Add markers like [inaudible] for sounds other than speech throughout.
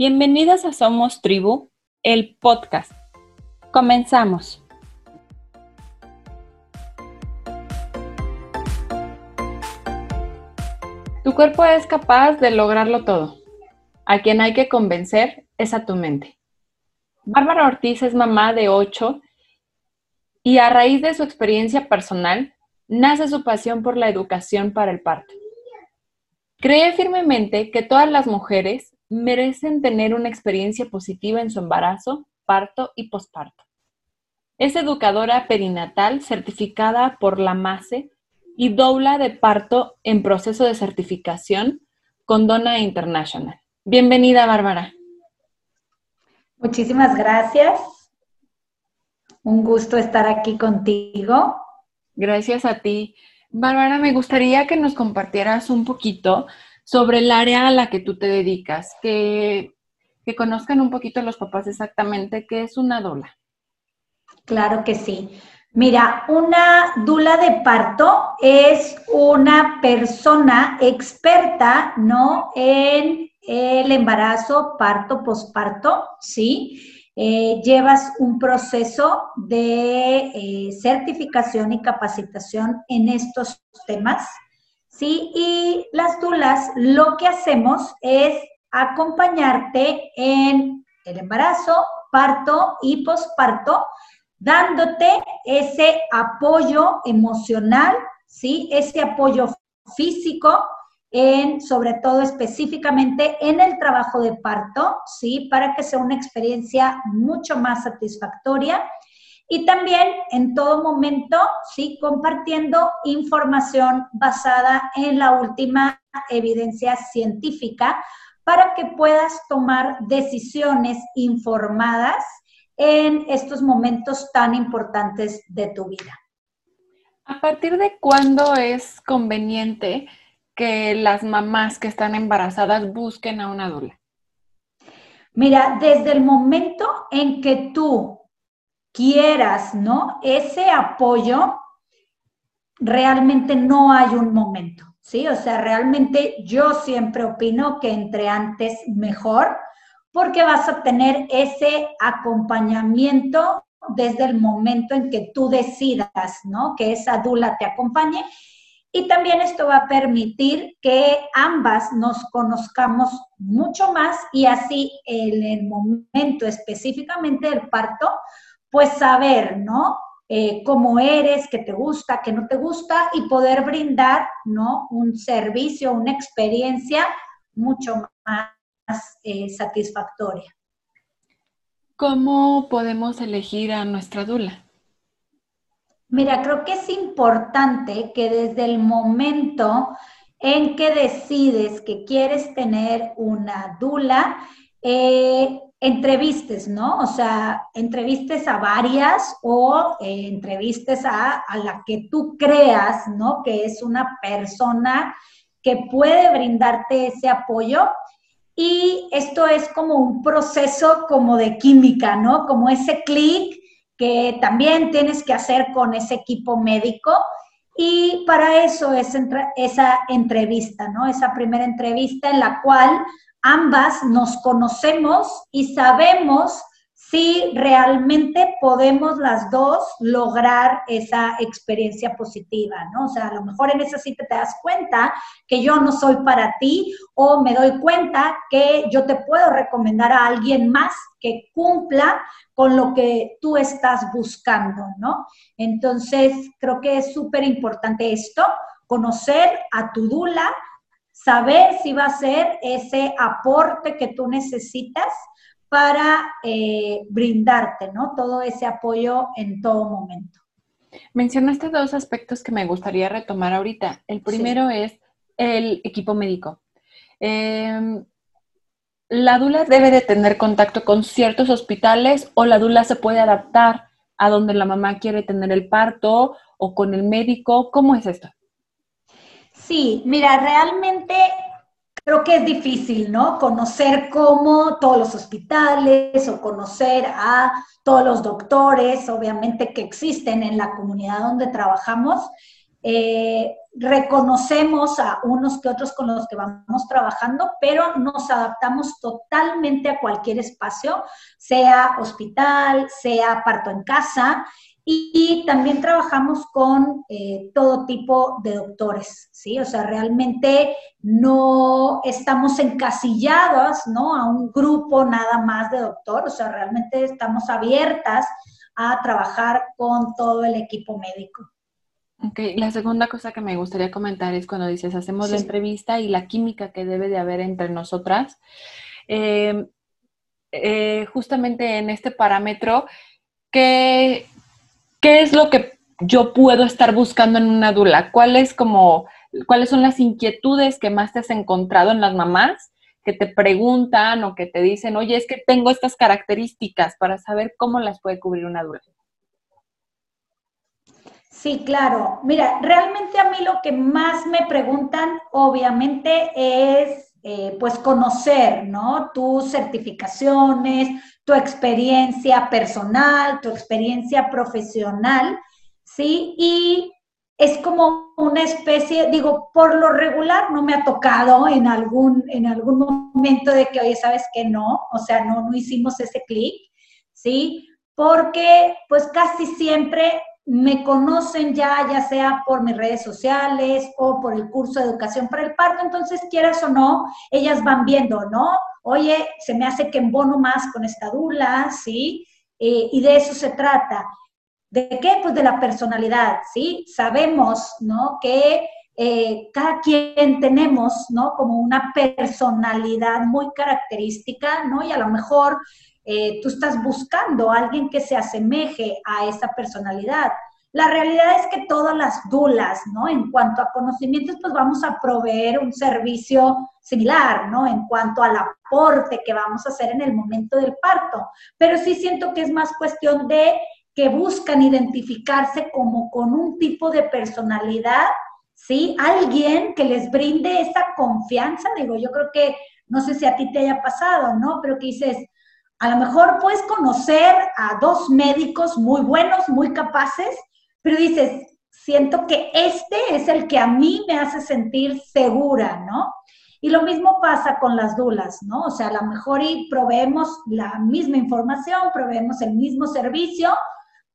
Bienvenidas a Somos Tribu, el podcast. Comenzamos. Tu cuerpo es capaz de lograrlo todo. A quien hay que convencer es a tu mente. Bárbara Ortiz es mamá de ocho y a raíz de su experiencia personal nace su pasión por la educación para el parto. Cree firmemente que todas las mujeres merecen tener una experiencia positiva en su embarazo, parto y posparto. Es educadora perinatal certificada por la MASE y dobla de parto en proceso de certificación con Dona International. Bienvenida, Bárbara. Muchísimas gracias. Un gusto estar aquí contigo. Gracias a ti. Bárbara, me gustaría que nos compartieras un poquito sobre el área a la que tú te dedicas, que, que conozcan un poquito los papás exactamente qué es una dula. Claro que sí. Mira, una dula de parto es una persona experta, ¿no? En el embarazo, parto, posparto, ¿sí? Eh, llevas un proceso de eh, certificación y capacitación en estos temas. ¿Sí? Y las dulas lo que hacemos es acompañarte en el embarazo, parto y posparto, dándote ese apoyo emocional, ¿sí? Ese apoyo físico, en, sobre todo específicamente en el trabajo de parto, ¿sí? Para que sea una experiencia mucho más satisfactoria y también en todo momento, sí, compartiendo información basada en la última evidencia científica para que puedas tomar decisiones informadas en estos momentos tan importantes de tu vida. ¿A partir de cuándo es conveniente que las mamás que están embarazadas busquen a una dula? Mira, desde el momento en que tú quieras, ¿no? Ese apoyo, realmente no hay un momento, ¿sí? O sea, realmente yo siempre opino que entre antes mejor, porque vas a tener ese acompañamiento desde el momento en que tú decidas, ¿no? Que esa dula te acompañe. Y también esto va a permitir que ambas nos conozcamos mucho más y así en el momento específicamente del parto pues saber, ¿no? Eh, cómo eres, qué te gusta, qué no te gusta y poder brindar, ¿no? Un servicio, una experiencia mucho más eh, satisfactoria. ¿Cómo podemos elegir a nuestra dula? Mira, creo que es importante que desde el momento en que decides que quieres tener una dula, eh, entrevistes, ¿no? O sea, entrevistes a varias o eh, entrevistes a, a, la que tú creas, ¿no? Que es una persona que puede brindarte ese apoyo. Y esto es como un proceso como de química, ¿no? Como ese clic que también tienes que hacer con ese equipo médico. Y para eso es esa entrevista, ¿no? Esa primera entrevista en la cual ambas nos conocemos y sabemos si realmente podemos las dos lograr esa experiencia positiva, ¿no? O sea, a lo mejor en esa cita te das cuenta que yo no soy para ti o me doy cuenta que yo te puedo recomendar a alguien más que cumpla con lo que tú estás buscando, ¿no? Entonces, creo que es súper importante esto, conocer a tu dula, saber si va a ser ese aporte que tú necesitas para eh, brindarte, ¿no? Todo ese apoyo en todo momento. Mencionaste dos aspectos que me gustaría retomar ahorita. El primero es el equipo médico. Em, ¿La dula debe de tener contacto con ciertos hospitales o la dula se puede adaptar a donde la mamá quiere tener el parto o con el médico? ¿Cómo es esto? Sí, mira, realmente creo que es difícil, ¿no? Conocer cómo todos los hospitales o conocer a todos los doctores, obviamente que existen en la comunidad donde trabajamos. eh, reconocemos a unos que otros con los que vamos trabajando, pero nos adaptamos totalmente a cualquier espacio, sea hospital, sea parto en casa, y, también trabajamos con eh, todo tipo de doctores, ¿sí? O sea, realmente no estamos encasillados, ¿no? A un grupo nada más de doctor, o sea, realmente estamos abiertas a trabajar con todo el equipo médico. Ok, la segunda cosa que me gustaría comentar es cuando dices, hacemos la entrevista y la química que debe de haber entre nosotras. Eh, eh, justamente en este parámetro, ¿qué, ¿qué es lo que yo puedo estar buscando en una dula? ¿Cuáles como, cuáles son las inquietudes que más te has encontrado en las mamás que te preguntan o que te dicen, oye, es que tengo estas características para saber cómo las puede cubrir una dula? Sí, claro. Mira, realmente a mí lo que más me preguntan, obviamente, es eh, pues conocer, ¿no? Tus certificaciones, tu experiencia personal, tu experiencia profesional, ¿sí? Y es como una especie, digo, por lo regular no me ha tocado en algún, en algún momento de que, oye, ¿sabes que no? O sea, no, no hicimos ese clic, ¿sí? Porque pues casi siempre me conocen ya, ya sea por mis redes sociales o por el curso de educación para el parto, entonces quieras o no, ellas van viendo, ¿no? Oye, se me hace que embono más con esta dula, ¿sí? Eh, y de eso se trata. ¿De qué? Pues de la personalidad, ¿sí? Sabemos, ¿no? Que eh, cada quien tenemos, ¿no? Como una personalidad muy característica, ¿no? Y a lo mejor eh, tú estás buscando a alguien que se asemeje a esa personalidad. La realidad es que todas las dulas, ¿no? En cuanto a conocimientos, pues vamos a proveer un servicio similar, ¿no? En cuanto al aporte que vamos a hacer en el momento del parto. Pero sí siento que es más cuestión de que buscan identificarse como con un tipo de personalidad, ¿sí? Alguien que les brinde esa confianza, digo, yo creo que, no sé si a ti te haya pasado, ¿no? Pero que dices, a lo mejor puedes conocer a dos médicos muy buenos, muy capaces, pero dices, siento que este es el que a mí me hace sentir segura, ¿no? Y lo mismo pasa con las dulas, ¿no? O sea, a lo mejor y proveemos la misma información, proveemos el mismo servicio,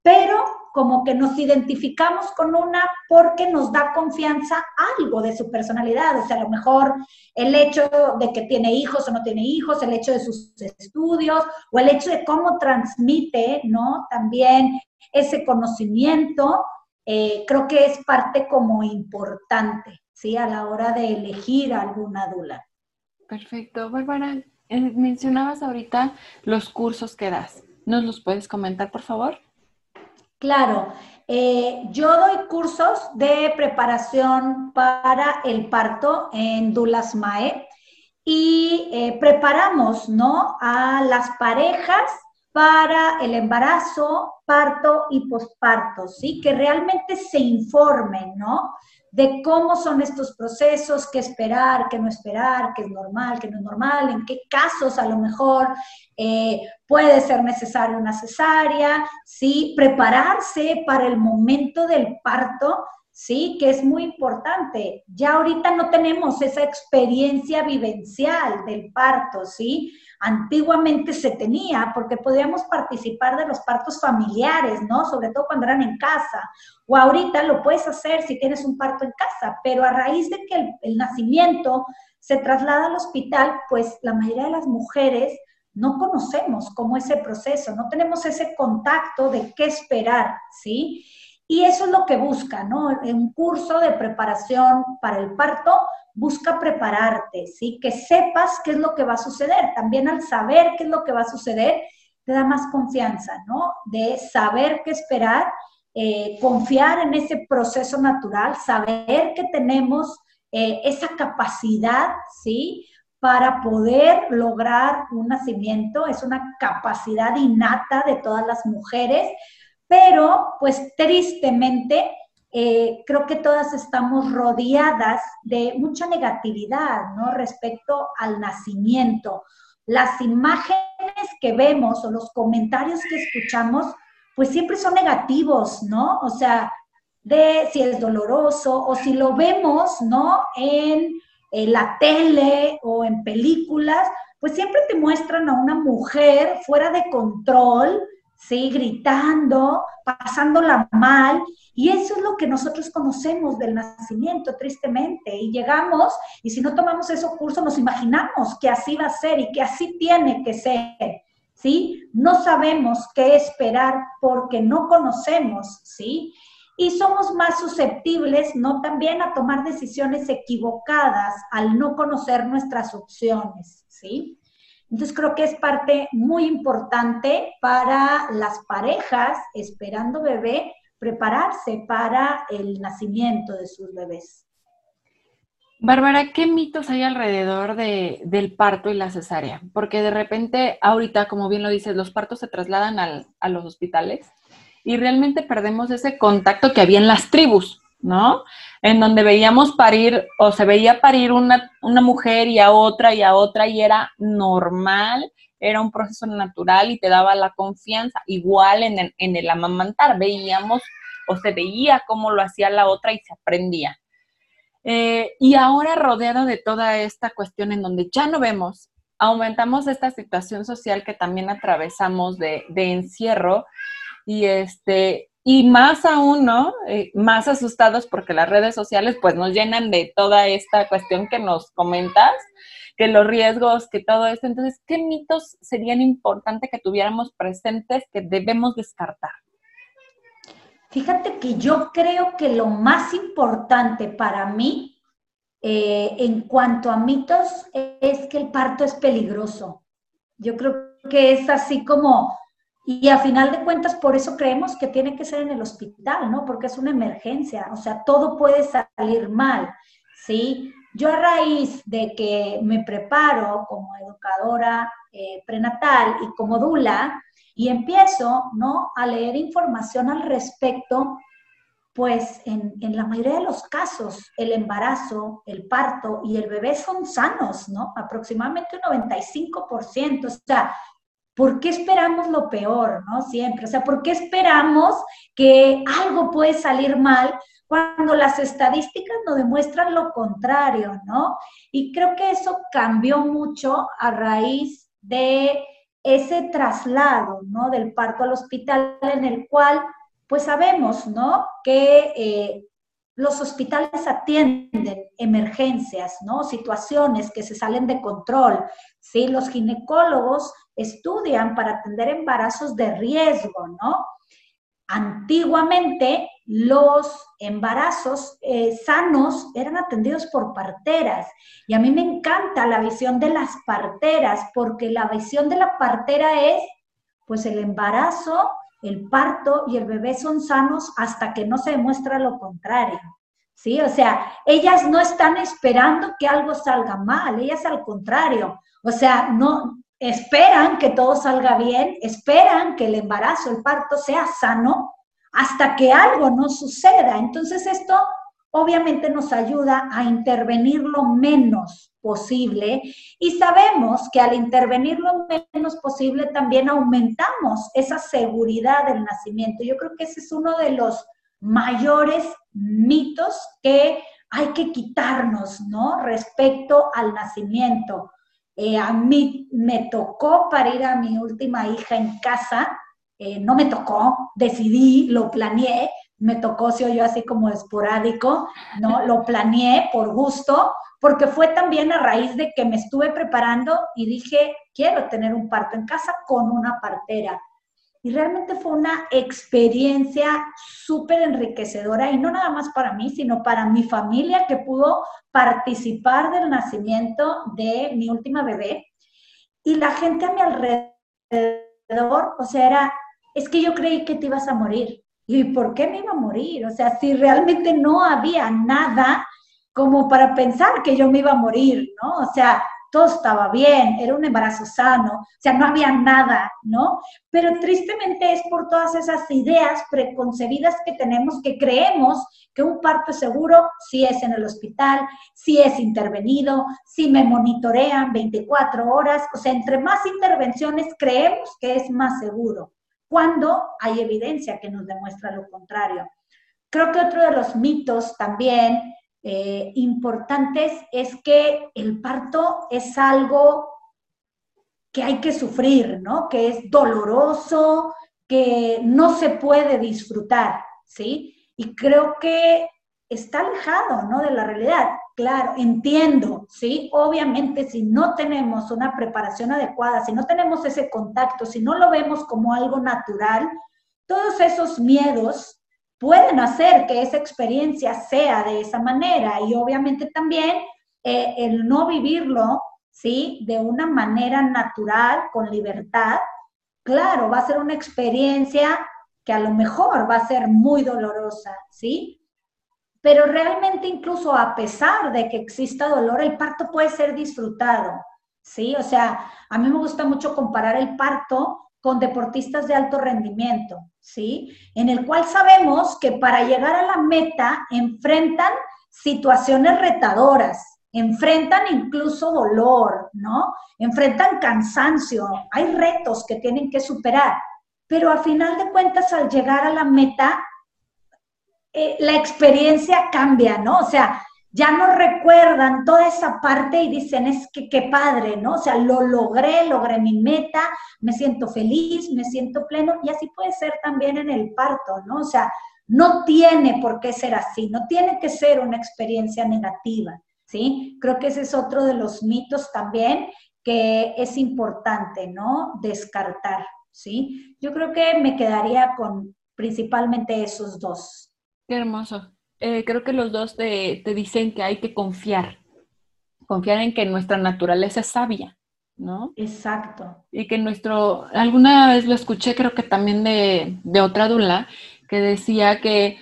pero como que nos identificamos con una porque nos da confianza algo de su personalidad, o sea, a lo mejor el hecho de que tiene hijos o no tiene hijos, el hecho de sus estudios o el hecho de cómo transmite, ¿no? También ese conocimiento, eh, creo que es parte como importante, ¿sí? A la hora de elegir alguna dula. Perfecto. Bárbara, eh, mencionabas ahorita los cursos que das. ¿Nos los puedes comentar, por favor? Claro, eh, yo doy cursos de preparación para el parto en Dulas Mae y eh, preparamos, ¿no? A las parejas para el embarazo, parto y posparto, ¿sí? Que realmente se informen, ¿no? De cómo son estos procesos, qué esperar, qué no esperar, qué es normal, qué no es normal, en qué casos a lo mejor eh, puede ser necesaria una cesárea, ¿sí? Prepararse para el momento del parto, ¿sí? Que es muy importante. Ya ahorita no tenemos esa experiencia vivencial del parto, ¿sí? Antiguamente se tenía porque podíamos participar de los partos familiares, ¿no? Sobre todo cuando eran en casa. O ahorita lo puedes hacer si tienes un parto en casa, pero a raíz de que el, nacimiento se traslada al hospital, pues la mayoría de las mujeres no conocemos cómo es ese proceso, no tenemos ese contacto de qué esperar, ¿sí? Y eso es lo que busca, ¿no? Un curso de preparación para el parto busca prepararte, ¿sí? Que sepas qué es lo que va a suceder. También al saber qué es lo que va a suceder, te da más confianza, ¿no? De saber qué esperar, eh, confiar en ese proceso natural, saber que tenemos eh, esa capacidad, ¿sí? Para poder lograr un nacimiento, es una capacidad innata de todas las mujeres, pero pues tristemente eh, creo que todas estamos rodeadas de mucha negatividad, ¿no? Respecto al nacimiento. Las imágenes que vemos o los comentarios que escuchamos, pues siempre son negativos, ¿no? O sea, de si es doloroso o si lo vemos, ¿no? En, en la tele o en películas, pues siempre te muestran a una mujer fuera de control, ¿sí? Gritando, pasándola mal. Y eso es lo que nosotros conocemos del nacimiento, tristemente. Y llegamos, y si no tomamos esos cursos, nos imaginamos que así va a ser y que así tiene que ser. ¿Sí? No sabemos qué esperar porque no conocemos, ¿sí? Y somos más susceptibles, ¿no? También a tomar decisiones equivocadas al no conocer nuestras opciones, ¿sí? Entonces creo que es parte muy importante para las parejas esperando bebé prepararse para el nacimiento de sus bebés. Bárbara, ¿qué mitos hay alrededor de, del parto y la cesárea? Porque de repente, ahorita, como bien lo dices, los partos se trasladan a los hospitales y realmente perdemos ese contacto que había en las tribus. ¿No? En donde veíamos parir o se veía parir una, mujer y a otra y a otra y era normal, era un proceso natural y te daba la confianza. Igual en el, en el amamantar, veíamos o se veía cómo lo hacía la otra y se aprendía. Eh, y ahora rodeado de toda esta cuestión en donde ya no vemos, aumentamos esta situación social que también atravesamos de, de encierro y este y más aún, ¿no? Eh, más asustados porque las redes sociales pues nos llenan de toda esta cuestión que nos comentas, que los riesgos, que todo esto. Entonces, ¿qué mitos serían importantes que tuviéramos presentes que debemos descartar? Fíjate que yo creo que lo más importante para mí eh, en cuanto a mitos es que el parto es peligroso. Yo creo que es así como y a final de cuentas, por eso creemos que tiene que ser en el hospital, ¿no? Porque es una emergencia, o sea, todo puede salir mal, ¿sí? Yo a raíz de que me preparo como educadora eh, prenatal y como dula, y empiezo, ¿no? A leer información al respecto, pues en, en, la mayoría de los casos el embarazo, el parto y el bebé son sanos, ¿no? Aproximadamente un 95%. O sea, ¿por qué esperamos lo peor, no? Siempre, o sea, ¿por qué esperamos que algo puede salir mal cuando las estadísticas nos demuestran lo contrario, ¿no? Y creo que eso cambió mucho a raíz de ese traslado, ¿no? Del parto al hospital en el cual, pues sabemos, ¿no? Que eh, los hospitales atienden emergencias, ¿no? Situaciones que se salen de control, ¿sí? Los ginecólogos estudian para atender embarazos de riesgo, ¿no? Antiguamente los embarazos eh, sanos eran atendidos por parteras y a mí me encanta la visión de las parteras porque la visión de la partera es, pues el embarazo, el parto y el bebé son sanos hasta que no se demuestra lo contrario. ¿Sí? O sea, ellas no están esperando que algo salga mal, ellas al contrario. O sea, no, esperan que todo salga bien, esperan que el embarazo, el parto sea sano hasta que algo no suceda. Entonces esto obviamente nos ayuda a intervenir lo menos posible y sabemos que al intervenir lo menos posible también aumentamos esa seguridad del nacimiento. Yo creo que ese es uno de los mayores mitos que hay que quitarnos, ¿no? Respecto al nacimiento. Eh, a mí me tocó parir a mi última hija en casa, eh, no me tocó, decidí, lo planeé, me tocó, si yo así como esporádico, ¿no? [laughs] Lo planeé por gusto, porque fue también a raíz de que me estuve preparando y dije, quiero tener un parto en casa con una partera. Y realmente fue una experiencia súper enriquecedora y no nada más para mí, sino para mi familia que pudo participar del nacimiento de mi última bebé. Y la gente a mi alrededor, o sea, era, es que yo creí que te ibas a morir. ¿Y por qué me iba a morir? O sea, si realmente no había nada como para pensar que yo me iba a morir, ¿no? O sea, todo estaba bien, era un embarazo sano, o sea, no había nada, ¿no? Pero tristemente es por todas esas ideas preconcebidas que tenemos que creemos que un parto seguro si es en el hospital, si es intervenido, si me monitorean 24 horas, o sea, entre más intervenciones creemos que es más seguro, cuando hay evidencia que nos demuestra lo contrario. creo que otro de los mitos también eh, importantes es que el parto es algo que hay que sufrir, ¿no? Que es doloroso, que no se puede disfrutar, ¿sí? Y creo que está alejado, ¿no? De la realidad. Claro, entiendo, ¿sí? Obviamente si no tenemos una preparación adecuada, si no tenemos ese contacto, si no lo vemos como algo natural, todos esos miedos pueden hacer que esa experiencia sea de esa manera y obviamente también eh, el no vivirlo, ¿sí? De una manera natural, con libertad, claro, va a ser una experiencia que a lo mejor va a ser muy dolorosa, ¿sí? Pero realmente incluso a pesar de que exista dolor, el parto puede ser disfrutado, ¿sí? O sea, a mí me gusta mucho comparar el parto con deportistas de alto rendimiento, ¿sí? En el cual sabemos que para llegar a la meta enfrentan situaciones retadoras, enfrentan incluso dolor, ¿no? Enfrentan cansancio, hay retos que tienen que superar, pero a final de cuentas al llegar a la meta eh, la experiencia cambia, ¿no? O sea, ya no recuerdan toda esa parte y dicen, es que qué padre, ¿no? O sea, lo logré, logré mi meta, me siento feliz, me siento pleno y así puede ser también en el parto, ¿no? O sea, no tiene por qué ser así, no tiene que ser una experiencia negativa, ¿sí? Creo que ese es otro de los mitos también que es importante, ¿no? Descartar, ¿sí? Yo creo que me quedaría con principalmente esos dos. Qué hermoso. Eh, creo que los dos te, dicen que hay que confiar, confiar en que nuestra naturaleza es sabia, ¿no? Exacto. Y que nuestro, alguna vez lo escuché, creo que también de, otra dula, que decía que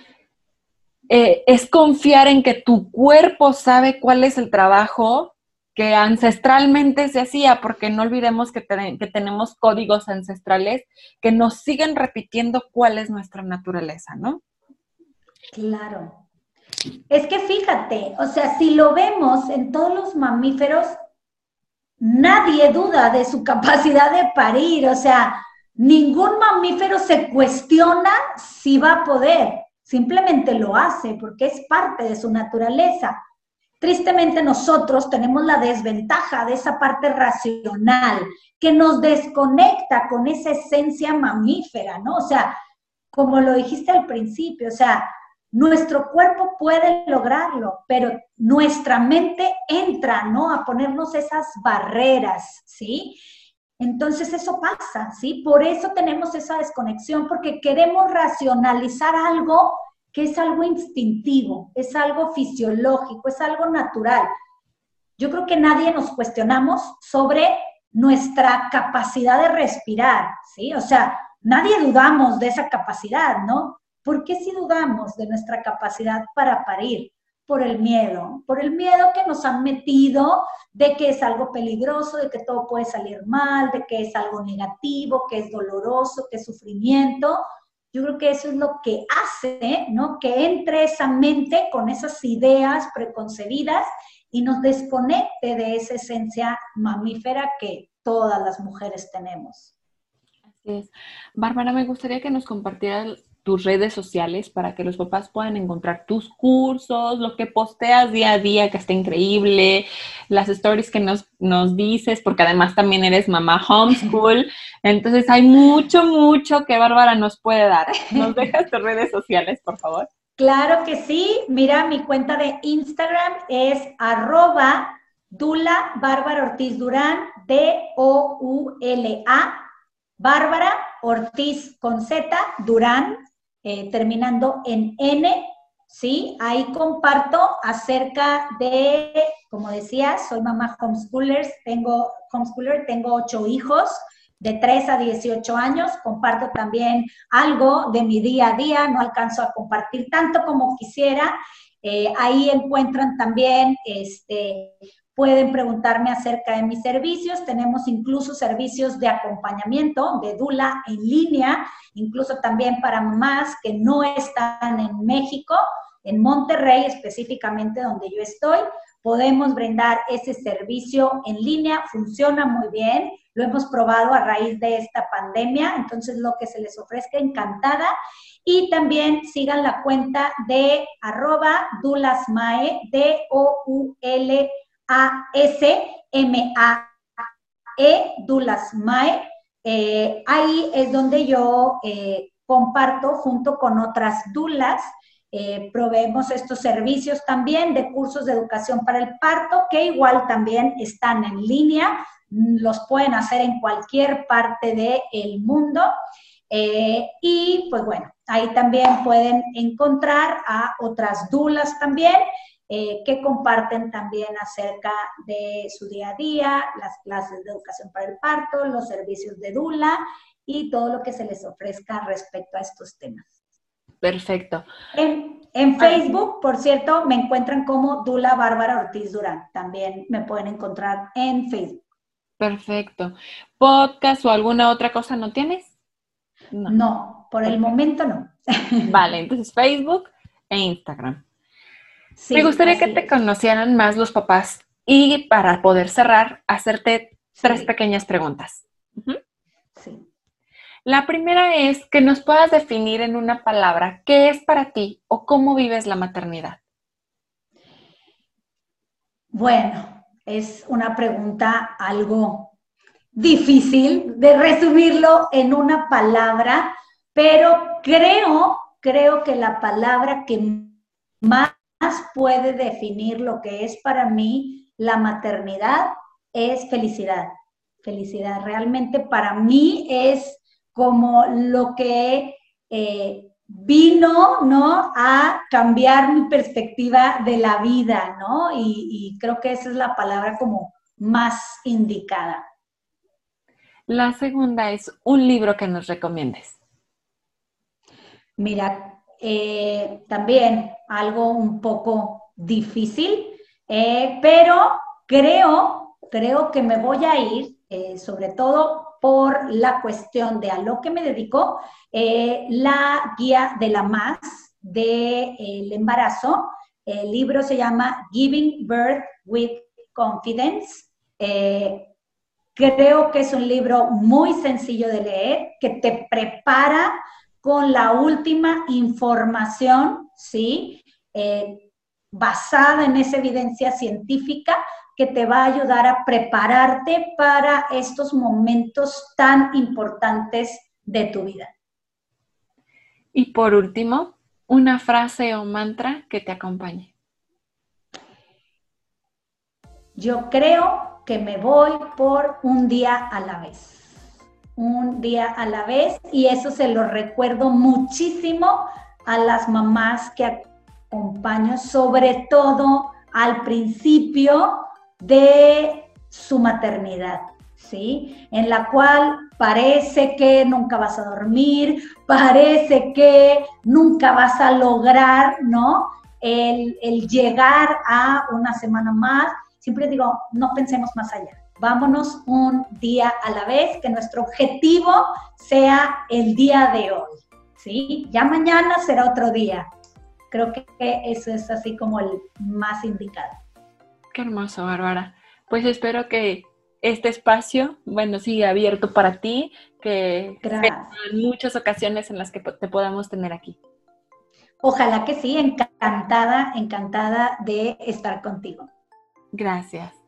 eh, es confiar en que tu cuerpo sabe cuál es el trabajo que ancestralmente se hacía, porque no olvidemos que, que, tenemos códigos ancestrales que nos siguen repitiendo cuál es nuestra naturaleza, ¿no? Claro. Es que fíjate, o sea, si lo vemos en todos los mamíferos, nadie duda de su [laughs] capacidad de parir, o sea, ningún mamífero se cuestiona si va a poder, simplemente lo hace porque es parte de su naturaleza. Tristemente nosotros tenemos la desventaja de esa parte racional que nos desconecta con esa esencia mamífera, ¿no? O sea, como lo dijiste al principio, o sea, nuestro cuerpo puede lograrlo, pero nuestra mente entra, ¿no? A ponernos esas barreras, ¿sí? Entonces eso pasa, ¿sí? Por eso tenemos esa desconexión, porque queremos racionalizar algo que es algo instintivo, es algo fisiológico, es algo natural. Yo creo que nadie nos cuestionamos sobre nuestra capacidad de respirar, ¿sí? O sea, nadie dudamos de esa capacidad, ¿no? ¿Por qué si dudamos de nuestra capacidad para parir? Por el miedo, por el miedo que nos han metido de que es algo peligroso, de que todo puede salir mal, de que es algo negativo, que es doloroso, que es sufrimiento. Yo creo que eso es lo que hace, ¿no? Que entre esa mente con esas ideas preconcebidas y nos desconecte de esa esencia mamífera que todas las mujeres tenemos. Así es. Bárbara, me gustaría que nos compartieras tus redes sociales para que los papás puedan encontrar tus cursos, lo que posteas día a día, que está increíble, las stories que nos, nos dices, porque además también eres mamá homeschool. [laughs] Entonces hay mucho, mucho que Bárbara nos puede dar. ¿Nos dejas tus redes sociales, por favor? Claro que sí. Mira, mi cuenta de Instagram es arroba Dula Bárbara Ortiz Durán, D-O-U-L-A, Bárbara Ortiz con Z, Durán, eh, terminando en N, ¿sí? Ahí comparto acerca de, como decía, soy mamá homeschoolers, tengo homeschooler, tengo ocho hijos de 3 a 18 años, comparto también algo de mi día a día, no alcanzo a compartir tanto como quisiera. Eh, ahí encuentran también este, Pueden preguntarme acerca de mis servicios. Tenemos incluso servicios de acompañamiento de Dula en línea, incluso también para mamás que no están en México, en Monterrey específicamente donde yo estoy. podemos brindar ese servicio en línea, funciona muy bien, lo hemos probado a raíz de esta pandemia, entonces lo que se les ofrezca encantada. Y también sigan la cuenta de arroba dulasmae, D-O-U-L-A-S-M-A-E, dulasmae. Eh, ahí es donde yo eh, comparto junto con otras dulas eh, proveemos estos servicios también de cursos de educación para el parto, que igual también están en línea, los pueden hacer en cualquier parte del mundo. Eh, y pues bueno, ahí también pueden encontrar a otras dulas también eh, que comparten también acerca de su día a día, las clases de educación para el parto, los servicios de dula y todo lo que se les ofrezca respecto a estos temas. Perfecto. En, Facebook, por cierto, me encuentran como Dula Bárbara Ortiz Durán. También me pueden encontrar en Facebook. Perfecto. ¿Podcast o alguna otra cosa no tienes? No, por el momento no. Vale, entonces Facebook e Instagram. Me gustaría que te conocieran más los papás y para poder cerrar, hacerte tres pequeñas preguntas. Sí. La primera es que nos puedas definir en una palabra qué es para ti o cómo vives la maternidad. Bueno, es una pregunta algo difícil de resumirlo en una palabra, pero creo, creo que la palabra que más puede definir lo que es para mí la maternidad es felicidad. Felicidad realmente para mí es como lo que eh, vino, ¿no? A cambiar mi perspectiva de la vida, ¿no? Y, creo que esa es la palabra como más indicada. La segunda es un libro que nos recomiendes. Mira, eh, también algo un poco difícil, eh, pero creo, creo que me voy a ir, sobre todo por la cuestión de a lo que me dedico, eh, la guía de la más del embarazo. El libro se llama Giving Birth with Confidence. Eh, creo que es un libro muy sencillo de leer, que te prepara con la última información, ¿sí? Eh, basada en esa evidencia científica que te va a ayudar a prepararte para estos momentos tan importantes de tu vida. Y por último, una frase o mantra que te acompañe. Yo creo que me voy por un día a la vez. Un día a la vez y eso se lo recuerdo muchísimo a las mamás que acompaño, sobre todo al principio de su maternidad, ¿sí? En la cual parece que nunca vas a dormir, parece que nunca vas a lograr, ¿no? El, llegar a una semana más. Siempre digo, no pensemos más allá. Vámonos un día a la vez, que nuestro objetivo sea el día de hoy, ¿sí? Ya mañana será otro día. Creo que eso es así como el más indicado. Qué hermoso, Bárbara. Pues espero que este espacio, bueno, siga abierto para ti, que en muchas ocasiones en las que te podamos tener aquí. Ojalá que sí, encantada, encantada de estar contigo. Gracias.